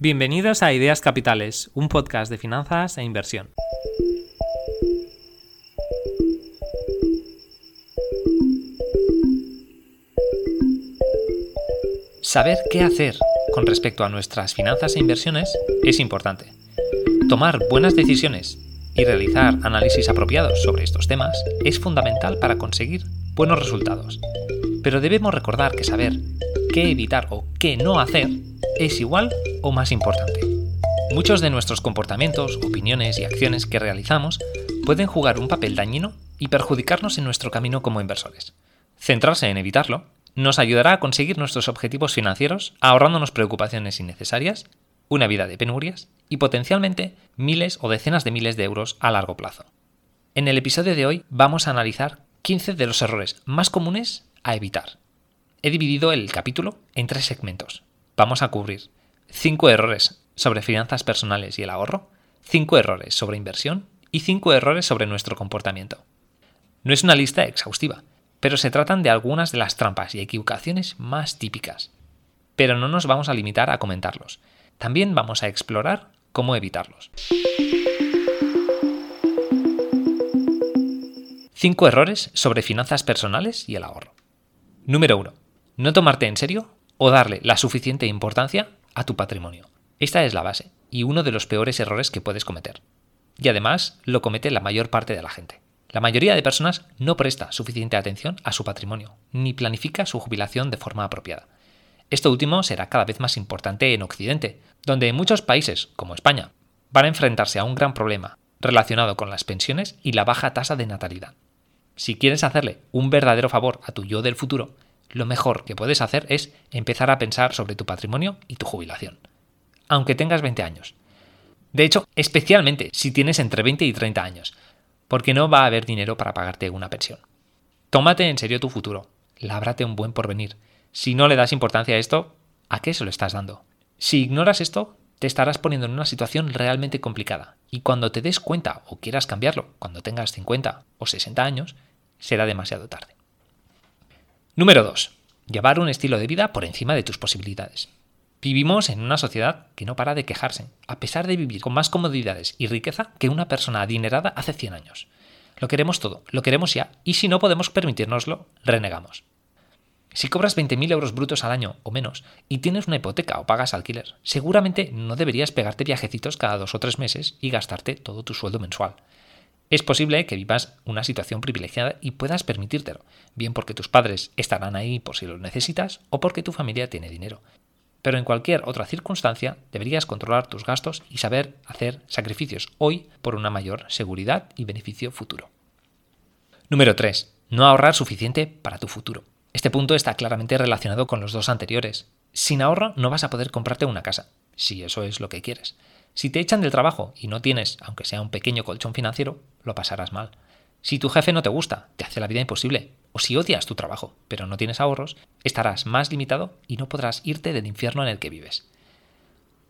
Bienvenidos a Ideas Capitales, un podcast de finanzas e inversión. Saber qué hacer con respecto a nuestras finanzas e inversiones es importante. Tomar buenas decisiones y realizar análisis apropiados sobre estos temas es fundamental para conseguir buenos resultados. Pero debemos recordar que saber qué evitar o qué no hacer es igual o más importante. Muchos de nuestros comportamientos, opiniones y acciones que realizamos pueden jugar un papel dañino y perjudicarnos en nuestro camino como inversores. Centrarse en evitarlo nos ayudará a conseguir nuestros objetivos financieros ahorrándonos preocupaciones innecesarias, una vida de penurias y potencialmente miles o decenas de miles de euros a largo plazo. En el episodio de hoy vamos a analizar 15 de los errores más comunes a evitar. He dividido el capítulo en tres segmentos. Vamos a cubrir 5 errores sobre finanzas personales y el ahorro, 5 errores sobre inversión y 5 errores sobre nuestro comportamiento. No es una lista exhaustiva, pero se tratan de algunas de las trampas y equivocaciones más típicas. Pero no nos vamos a limitar a comentarlos, también vamos a explorar cómo evitarlos. 5 errores sobre finanzas personales y el ahorro. Número 1. No tomarte en serio o darle la suficiente importancia a tu patrimonio. Esta es la base y uno de los peores errores que puedes cometer. Y además lo comete la mayor parte de la gente. La mayoría de personas no presta suficiente atención a su patrimonio, ni planifica su jubilación de forma apropiada. Esto último será cada vez más importante en Occidente, donde muchos países, como España, van a enfrentarse a un gran problema relacionado con las pensiones y la baja tasa de natalidad. Si quieres hacerle un verdadero favor a tu yo del futuro, lo mejor que puedes hacer es empezar a pensar sobre tu patrimonio y tu jubilación, aunque tengas 20 años. De hecho, especialmente si tienes entre 20 y 30 años, porque no va a haber dinero para pagarte una pensión. Tómate en serio tu futuro, lábrate un buen porvenir. Si no le das importancia a esto, ¿a qué se lo estás dando? Si ignoras esto, te estarás poniendo en una situación realmente complicada, y cuando te des cuenta o quieras cambiarlo, cuando tengas 50 o 60 años, será demasiado tarde. Número 2. Llevar un estilo de vida por encima de tus posibilidades. Vivimos en una sociedad que no para de quejarse, a pesar de vivir con más comodidades y riqueza que una persona adinerada hace 100 años. Lo queremos todo, lo queremos ya, y si no podemos permitirnoslo, renegamos. Si cobras 20.000 euros brutos al año o menos y tienes una hipoteca o pagas alquiler, seguramente no deberías pegarte viajecitos cada dos o tres meses y gastarte todo tu sueldo mensual. Es posible que vivas una situación privilegiada y puedas permitírtelo, bien porque tus padres estarán ahí por si lo necesitas o porque tu familia tiene dinero. Pero en cualquier otra circunstancia deberías controlar tus gastos y saber hacer sacrificios hoy por una mayor seguridad y beneficio futuro. Número 3. No ahorrar suficiente para tu futuro. Este punto está claramente relacionado con los dos anteriores. Sin ahorro no vas a poder comprarte una casa, si eso es lo que quieres. Si te echan del trabajo y no tienes, aunque sea un pequeño colchón financiero, lo pasarás mal. Si tu jefe no te gusta, te hace la vida imposible, o si odias tu trabajo, pero no tienes ahorros, estarás más limitado y no podrás irte del infierno en el que vives.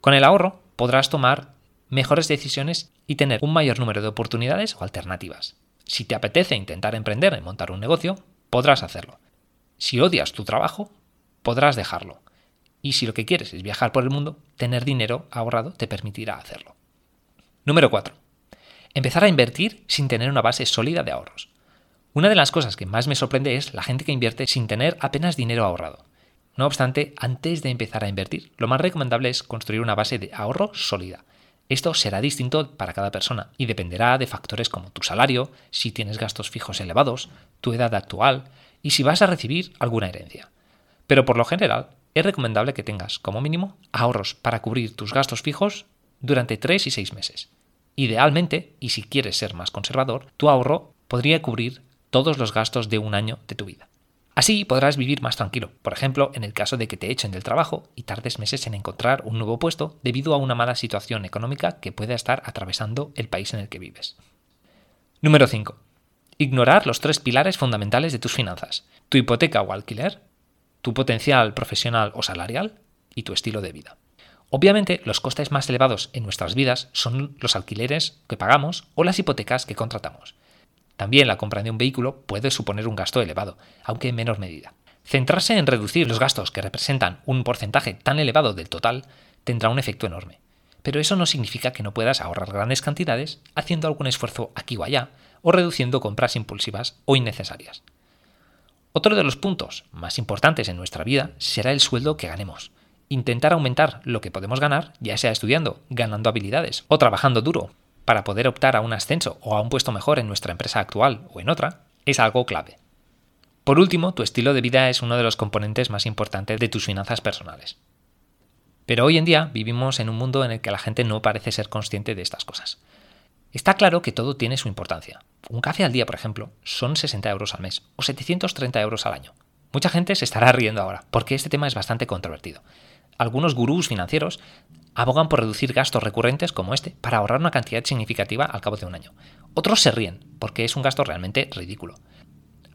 Con el ahorro podrás tomar mejores decisiones y tener un mayor número de oportunidades o alternativas. Si te apetece intentar emprender y montar un negocio, podrás hacerlo. Si odias tu trabajo, podrás dejarlo. Y si lo que quieres es viajar por el mundo, tener dinero ahorrado te permitirá hacerlo. Número 4. Empezar a invertir sin tener una base sólida de ahorros. Una de las cosas que más me sorprende es la gente que invierte sin tener apenas dinero ahorrado. No obstante, antes de empezar a invertir, lo más recomendable es construir una base de ahorro sólida. Esto será distinto para cada persona y dependerá de factores como tu salario, si tienes gastos fijos elevados, tu edad actual y si vas a recibir alguna herencia. Pero por lo general, es recomendable que tengas como mínimo ahorros para cubrir tus gastos fijos durante 3 y 6 meses. Idealmente, y si quieres ser más conservador, tu ahorro podría cubrir todos los gastos de un año de tu vida. Así podrás vivir más tranquilo, por ejemplo, en el caso de que te echen del trabajo y tardes meses en encontrar un nuevo puesto debido a una mala situación económica que pueda estar atravesando el país en el que vives. Número 5. Ignorar los tres pilares fundamentales de tus finanzas, tu hipoteca o alquiler, tu potencial profesional o salarial y tu estilo de vida. Obviamente, los costes más elevados en nuestras vidas son los alquileres que pagamos o las hipotecas que contratamos. También la compra de un vehículo puede suponer un gasto elevado, aunque en menor medida. Centrarse en reducir los gastos que representan un porcentaje tan elevado del total tendrá un efecto enorme. Pero eso no significa que no puedas ahorrar grandes cantidades haciendo algún esfuerzo aquí o allá o reduciendo compras impulsivas o innecesarias. Otro de los puntos más importantes en nuestra vida será el sueldo que ganemos. Intentar aumentar lo que podemos ganar, ya sea estudiando, ganando habilidades o trabajando duro, para poder optar a un ascenso o a un puesto mejor en nuestra empresa actual o en otra, es algo clave. Por último, tu estilo de vida es uno de los componentes más importantes de tus finanzas personales. Pero hoy en día vivimos en un mundo en el que la gente no parece ser consciente de estas cosas. Está claro que todo tiene su importancia. Un café al día, por ejemplo, son 60 euros al mes o 730 euros al año. Mucha gente se estará riendo ahora, porque este tema es bastante controvertido. Algunos gurús financieros abogan por reducir gastos recurrentes como este para ahorrar una cantidad significativa al cabo de un año. Otros se ríen, porque es un gasto realmente ridículo.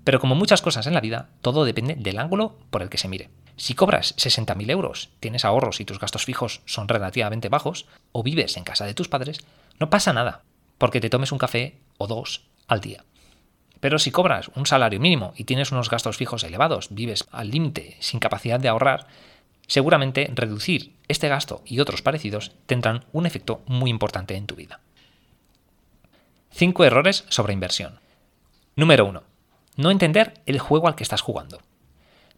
Pero como muchas cosas en la vida, todo depende del ángulo por el que se mire. Si cobras 60.000 euros, tienes ahorros y tus gastos fijos son relativamente bajos, o vives en casa de tus padres, no pasa nada, porque te tomes un café o dos al día. Pero si cobras un salario mínimo y tienes unos gastos fijos elevados, vives al límite sin capacidad de ahorrar, seguramente reducir este gasto y otros parecidos tendrán un efecto muy importante en tu vida. 5 errores sobre inversión. Número 1. No entender el juego al que estás jugando.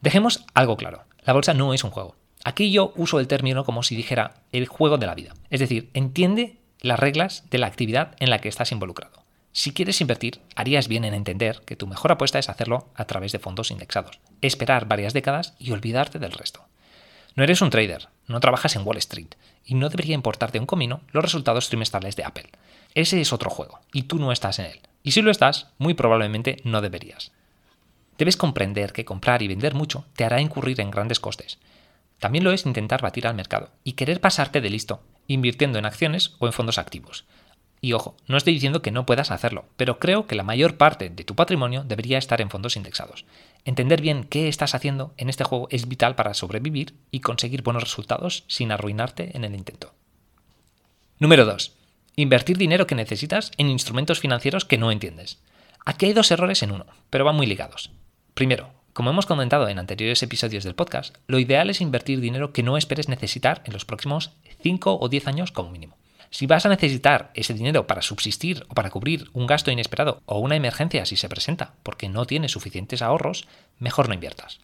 Dejemos algo claro, la bolsa no es un juego. Aquí yo uso el término como si dijera el juego de la vida. Es decir, entiende las reglas de la actividad en la que estás involucrado. Si quieres invertir, harías bien en entender que tu mejor apuesta es hacerlo a través de fondos indexados, esperar varias décadas y olvidarte del resto. No eres un trader, no trabajas en Wall Street, y no debería importarte un comino los resultados trimestrales de Apple. Ese es otro juego, y tú no estás en él. Y si lo estás, muy probablemente no deberías. Debes comprender que comprar y vender mucho te hará incurrir en grandes costes. También lo es intentar batir al mercado y querer pasarte de listo, invirtiendo en acciones o en fondos activos. Y ojo, no estoy diciendo que no puedas hacerlo, pero creo que la mayor parte de tu patrimonio debería estar en fondos indexados. Entender bien qué estás haciendo en este juego es vital para sobrevivir y conseguir buenos resultados sin arruinarte en el intento. Número 2. Invertir dinero que necesitas en instrumentos financieros que no entiendes. Aquí hay dos errores en uno, pero van muy ligados. Primero, como hemos comentado en anteriores episodios del podcast, lo ideal es invertir dinero que no esperes necesitar en los próximos 5 o 10 años como mínimo. Si vas a necesitar ese dinero para subsistir o para cubrir un gasto inesperado o una emergencia si se presenta porque no tienes suficientes ahorros, mejor no inviertas.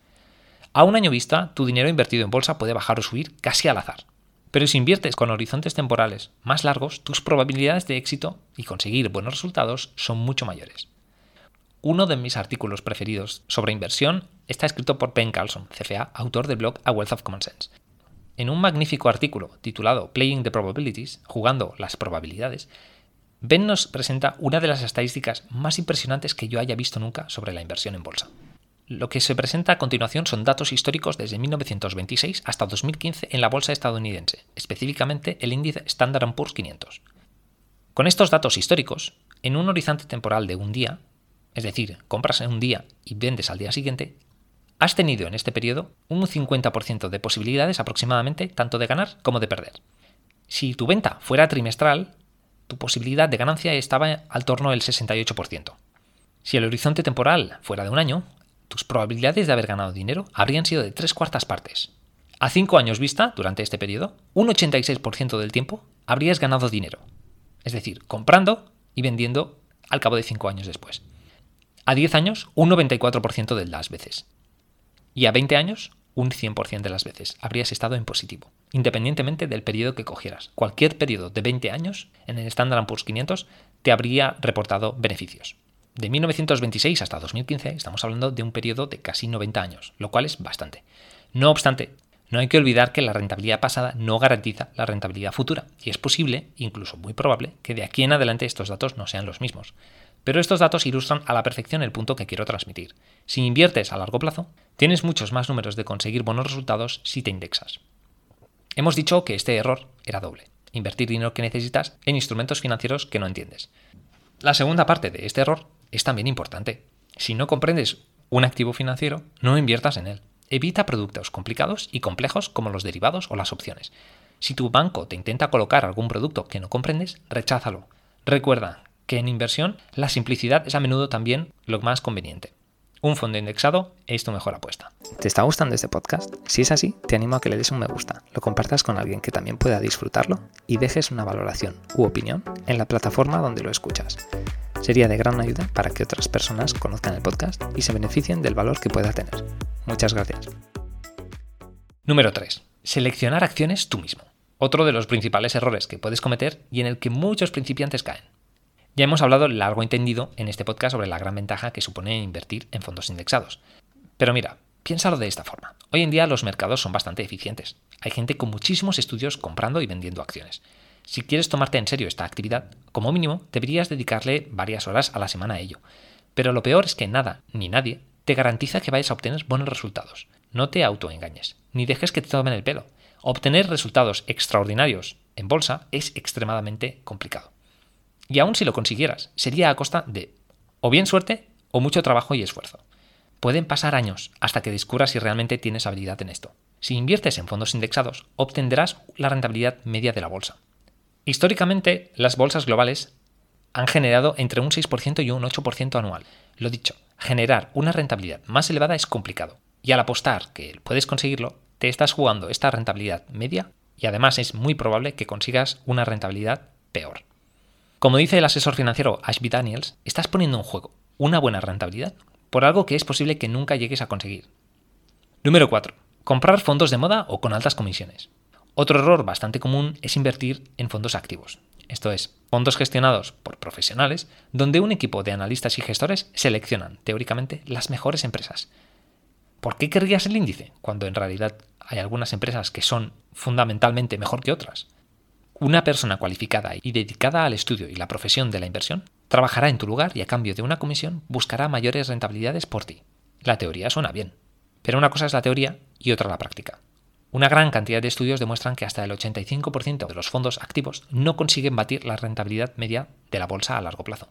A un año vista, tu dinero invertido en bolsa puede bajar o subir casi al azar. Pero si inviertes con horizontes temporales más largos, tus probabilidades de éxito y conseguir buenos resultados son mucho mayores. Uno de mis artículos preferidos sobre inversión está escrito por Ben Carlson, CFA, autor del blog A Wealth of Common Sense. En un magnífico artículo titulado Playing the Probabilities, jugando las probabilidades, Ben nos presenta una de las estadísticas más impresionantes que yo haya visto nunca sobre la inversión en bolsa. Lo que se presenta a continuación son datos históricos desde 1926 hasta 2015 en la bolsa estadounidense, específicamente el índice Standard Poor's 500. Con estos datos históricos, en un horizonte temporal de un día, es decir, compras en un día y vendes al día siguiente, has tenido en este periodo un 50% de posibilidades aproximadamente tanto de ganar como de perder. Si tu venta fuera trimestral, tu posibilidad de ganancia estaba al torno del 68%. Si el horizonte temporal fuera de un año, tus probabilidades de haber ganado dinero habrían sido de tres cuartas partes. A cinco años vista, durante este periodo, un 86% del tiempo habrías ganado dinero. Es decir, comprando y vendiendo al cabo de cinco años después. A 10 años, un 94% de las veces. Y a 20 años, un 100% de las veces habrías estado en positivo, independientemente del periodo que cogieras. Cualquier periodo de 20 años en el Standard Poor's 500 te habría reportado beneficios. De 1926 hasta 2015 estamos hablando de un periodo de casi 90 años, lo cual es bastante. No obstante, no hay que olvidar que la rentabilidad pasada no garantiza la rentabilidad futura, y es posible, incluso muy probable, que de aquí en adelante estos datos no sean los mismos. Pero estos datos ilustran a la perfección el punto que quiero transmitir. Si inviertes a largo plazo, tienes muchos más números de conseguir buenos resultados si te indexas. Hemos dicho que este error era doble, invertir dinero que necesitas en instrumentos financieros que no entiendes. La segunda parte de este error es también importante. Si no comprendes un activo financiero, no inviertas en él. Evita productos complicados y complejos como los derivados o las opciones. Si tu banco te intenta colocar algún producto que no comprendes, recházalo. Recuerda que en inversión la simplicidad es a menudo también lo más conveniente. un fondo indexado es tu mejor apuesta. ¿Te está gustando este podcast? Si es así, te animo a que le des un me gusta, lo compartas con alguien que también pueda disfrutarlo y dejes una valoración u opinión en la plataforma donde lo escuchas. Sería de gran ayuda para que otras personas conozcan el podcast y se beneficien del valor que pueda tener. Muchas gracias. Número 3. Seleccionar acciones tú mismo. Otro de los principales errores que puedes cometer y en el que muchos principiantes caen. Ya hemos hablado largo entendido en este podcast sobre la gran ventaja que supone invertir en fondos indexados. Pero mira, piénsalo de esta forma. Hoy en día los mercados son bastante eficientes. Hay gente con muchísimos estudios comprando y vendiendo acciones. Si quieres tomarte en serio esta actividad, como mínimo deberías dedicarle varias horas a la semana a ello. Pero lo peor es que nada, ni nadie, te garantiza que vayas a obtener buenos resultados. No te autoengañes, ni dejes que te tomen el pelo. Obtener resultados extraordinarios en bolsa es extremadamente complicado. Y aun si lo consiguieras, sería a costa de o bien suerte o mucho trabajo y esfuerzo. Pueden pasar años hasta que descubras si realmente tienes habilidad en esto. Si inviertes en fondos indexados, obtendrás la rentabilidad media de la bolsa. Históricamente, las bolsas globales han generado entre un 6% y un 8% anual. Lo dicho, generar una rentabilidad más elevada es complicado. Y al apostar que puedes conseguirlo, te estás jugando esta rentabilidad media y además es muy probable que consigas una rentabilidad peor. Como dice el asesor financiero Ashby Daniels, estás poniendo en juego una buena rentabilidad por algo que es posible que nunca llegues a conseguir. Número 4. Comprar fondos de moda o con altas comisiones. Otro error bastante común es invertir en fondos activos, esto es, fondos gestionados por profesionales, donde un equipo de analistas y gestores seleccionan, teóricamente, las mejores empresas. ¿Por qué querrías el índice cuando en realidad hay algunas empresas que son fundamentalmente mejor que otras? Una persona cualificada y dedicada al estudio y la profesión de la inversión trabajará en tu lugar y a cambio de una comisión buscará mayores rentabilidades por ti. La teoría suena bien, pero una cosa es la teoría y otra la práctica. Una gran cantidad de estudios demuestran que hasta el 85% de los fondos activos no consiguen batir la rentabilidad media de la bolsa a largo plazo.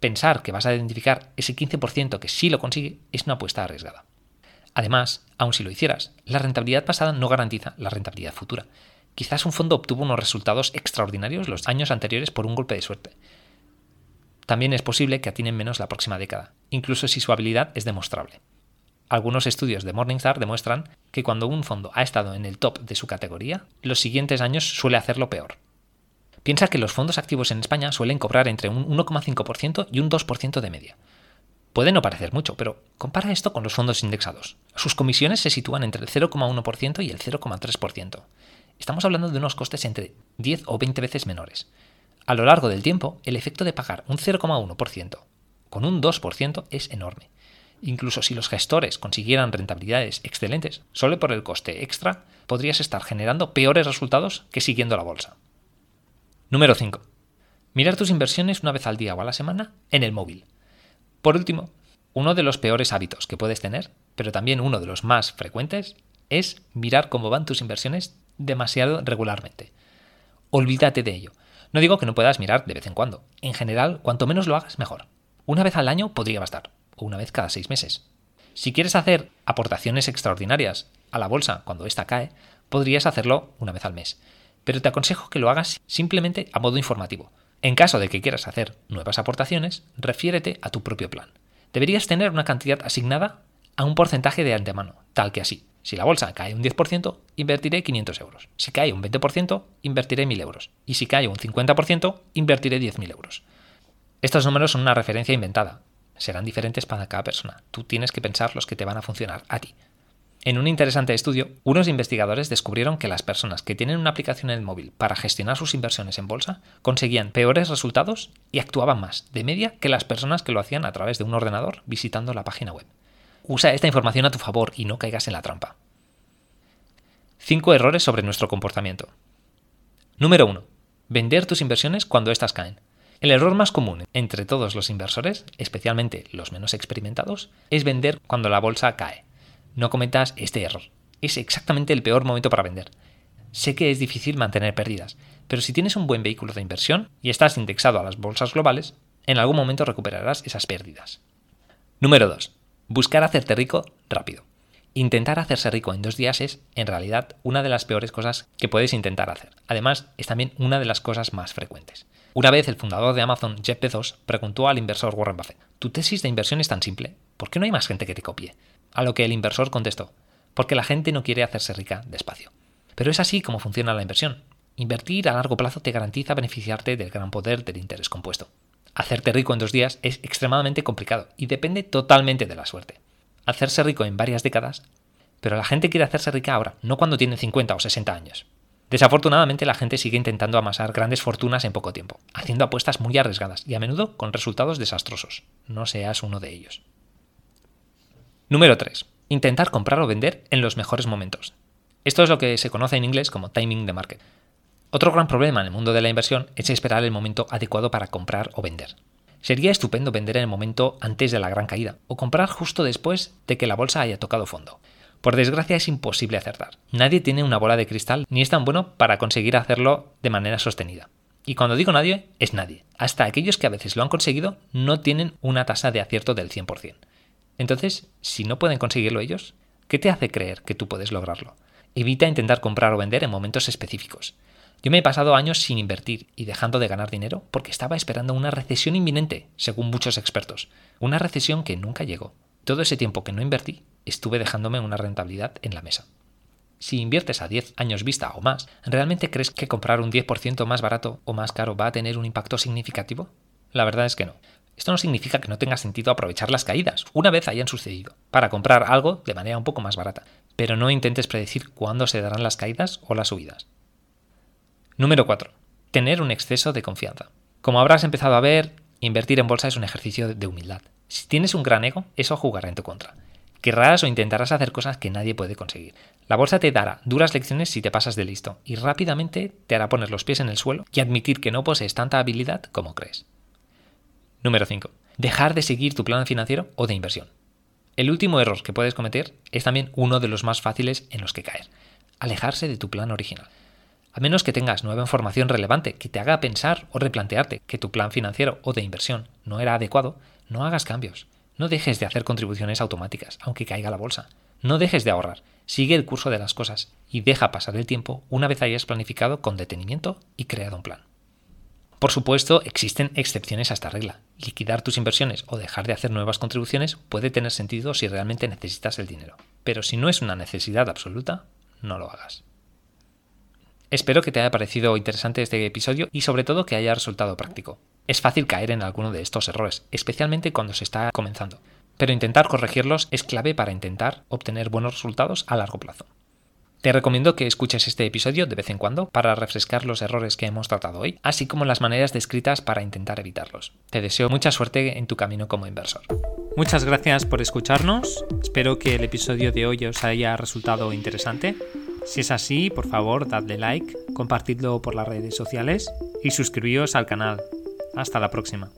Pensar que vas a identificar ese 15% que sí lo consigue es una apuesta arriesgada. Además, aun si lo hicieras, la rentabilidad pasada no garantiza la rentabilidad futura, Quizás un fondo obtuvo unos resultados extraordinarios los años anteriores por un golpe de suerte. También es posible que atinen menos la próxima década, incluso si su habilidad es demostrable. Algunos estudios de Morningstar demuestran que cuando un fondo ha estado en el top de su categoría, los siguientes años suele hacerlo peor. Piensa que los fondos activos en España suelen cobrar entre un 1,5% y un 2% de media. Puede no parecer mucho, pero compara esto con los fondos indexados. Sus comisiones se sitúan entre el 0,1% y el 0,3%. Estamos hablando de unos costes entre 10 o 20 veces menores. A lo largo del tiempo, el efecto de pagar un 0,1% con un 2% es enorme. Incluso si los gestores consiguieran rentabilidades excelentes, solo por el coste extra, podrías estar generando peores resultados que siguiendo la bolsa. Número 5. Mirar tus inversiones una vez al día o a la semana en el móvil. Por último, uno de los peores hábitos que puedes tener, pero también uno de los más frecuentes, es mirar cómo van tus inversiones demasiado regularmente. Olvídate de ello. No digo que no puedas mirar de vez en cuando. En general, cuanto menos lo hagas, mejor. Una vez al año podría bastar, o una vez cada seis meses. Si quieres hacer aportaciones extraordinarias a la bolsa cuando ésta cae, podrías hacerlo una vez al mes. Pero te aconsejo que lo hagas simplemente a modo informativo. En caso de que quieras hacer nuevas aportaciones, refiérete a tu propio plan. Deberías tener una cantidad asignada a un porcentaje de antemano, tal que así. Si la bolsa cae un 10%, invertiré 500 euros. Si cae un 20%, invertiré 1.000 euros. Y si cae un 50%, invertiré 10.000 euros. Estos números son una referencia inventada. Serán diferentes para cada persona. Tú tienes que pensar los que te van a funcionar a ti. En un interesante estudio, unos investigadores descubrieron que las personas que tienen una aplicación en el móvil para gestionar sus inversiones en bolsa conseguían peores resultados y actuaban más, de media, que las personas que lo hacían a través de un ordenador visitando la página web. Usa esta información a tu favor y no caigas en la trampa. 5 errores sobre nuestro comportamiento. Número 1. Vender tus inversiones cuando éstas caen. El error más común entre todos los inversores, especialmente los menos experimentados, es vender cuando la bolsa cae. No cometas este error. Es exactamente el peor momento para vender. Sé que es difícil mantener pérdidas, pero si tienes un buen vehículo de inversión y estás indexado a las bolsas globales, en algún momento recuperarás esas pérdidas. Número 2. Buscar hacerte rico rápido. Intentar hacerse rico en dos días es, en realidad, una de las peores cosas que puedes intentar hacer. Además, es también una de las cosas más frecuentes. Una vez el fundador de Amazon, Jeff Bezos, preguntó al inversor Warren Buffett, ¿tu tesis de inversión es tan simple? ¿Por qué no hay más gente que te copie? A lo que el inversor contestó, porque la gente no quiere hacerse rica despacio. Pero es así como funciona la inversión. Invertir a largo plazo te garantiza beneficiarte del gran poder del interés compuesto. Hacerte rico en dos días es extremadamente complicado y depende totalmente de la suerte. Hacerse rico en varias décadas, pero la gente quiere hacerse rica ahora, no cuando tiene 50 o 60 años. Desafortunadamente la gente sigue intentando amasar grandes fortunas en poco tiempo, haciendo apuestas muy arriesgadas y a menudo con resultados desastrosos. No seas uno de ellos. Número 3. Intentar comprar o vender en los mejores momentos. Esto es lo que se conoce en inglés como timing de market. Otro gran problema en el mundo de la inversión es esperar el momento adecuado para comprar o vender. Sería estupendo vender en el momento antes de la gran caída, o comprar justo después de que la bolsa haya tocado fondo. Por desgracia es imposible acertar. Nadie tiene una bola de cristal ni es tan bueno para conseguir hacerlo de manera sostenida. Y cuando digo nadie, es nadie. Hasta aquellos que a veces lo han conseguido no tienen una tasa de acierto del 100%. Entonces, si no pueden conseguirlo ellos, ¿qué te hace creer que tú puedes lograrlo? Evita intentar comprar o vender en momentos específicos. Yo me he pasado años sin invertir y dejando de ganar dinero porque estaba esperando una recesión inminente, según muchos expertos. Una recesión que nunca llegó. Todo ese tiempo que no invertí, estuve dejándome una rentabilidad en la mesa. Si inviertes a 10 años vista o más, ¿realmente crees que comprar un 10% más barato o más caro va a tener un impacto significativo? La verdad es que no. Esto no significa que no tenga sentido aprovechar las caídas, una vez hayan sucedido, para comprar algo de manera un poco más barata, pero no intentes predecir cuándo se darán las caídas o las subidas. Número 4. Tener un exceso de confianza. Como habrás empezado a ver, invertir en bolsa es un ejercicio de humildad. Si tienes un gran ego, eso jugará en tu contra. Querrás o intentarás hacer cosas que nadie puede conseguir. La bolsa te dará duras lecciones si te pasas de listo y rápidamente te hará poner los pies en el suelo y admitir que no posees tanta habilidad como crees. Número 5. Dejar de seguir tu plan financiero o de inversión. El último error que puedes cometer es también uno de los más fáciles en los que caer. Alejarse de tu plan original. A menos que tengas nueva información relevante que te haga pensar o replantearte que tu plan financiero o de inversión no era adecuado, no hagas cambios. No dejes de hacer contribuciones automáticas, aunque caiga la bolsa. No dejes de ahorrar. Sigue el curso de las cosas y deja pasar el tiempo una vez hayas planificado con detenimiento y creado un plan. Por supuesto, existen excepciones a esta regla. Liquidar tus inversiones o dejar de hacer nuevas contribuciones puede tener sentido si realmente necesitas el dinero. Pero si no es una necesidad absoluta, no lo hagas. Espero que te haya parecido interesante este episodio y sobre todo que haya resultado práctico. Es fácil caer en alguno de estos errores, especialmente cuando se está comenzando, pero intentar corregirlos es clave para intentar obtener buenos resultados a largo plazo. Te recomiendo que escuches este episodio de vez en cuando para refrescar los errores que hemos tratado hoy, así como las maneras descritas para intentar evitarlos. Te deseo mucha suerte en tu camino como inversor. Muchas gracias por escucharnos, espero que el episodio de hoy os haya resultado interesante si es así, por favor, dadle like, compartidlo por las redes sociales y suscribíos al canal. Hasta la próxima.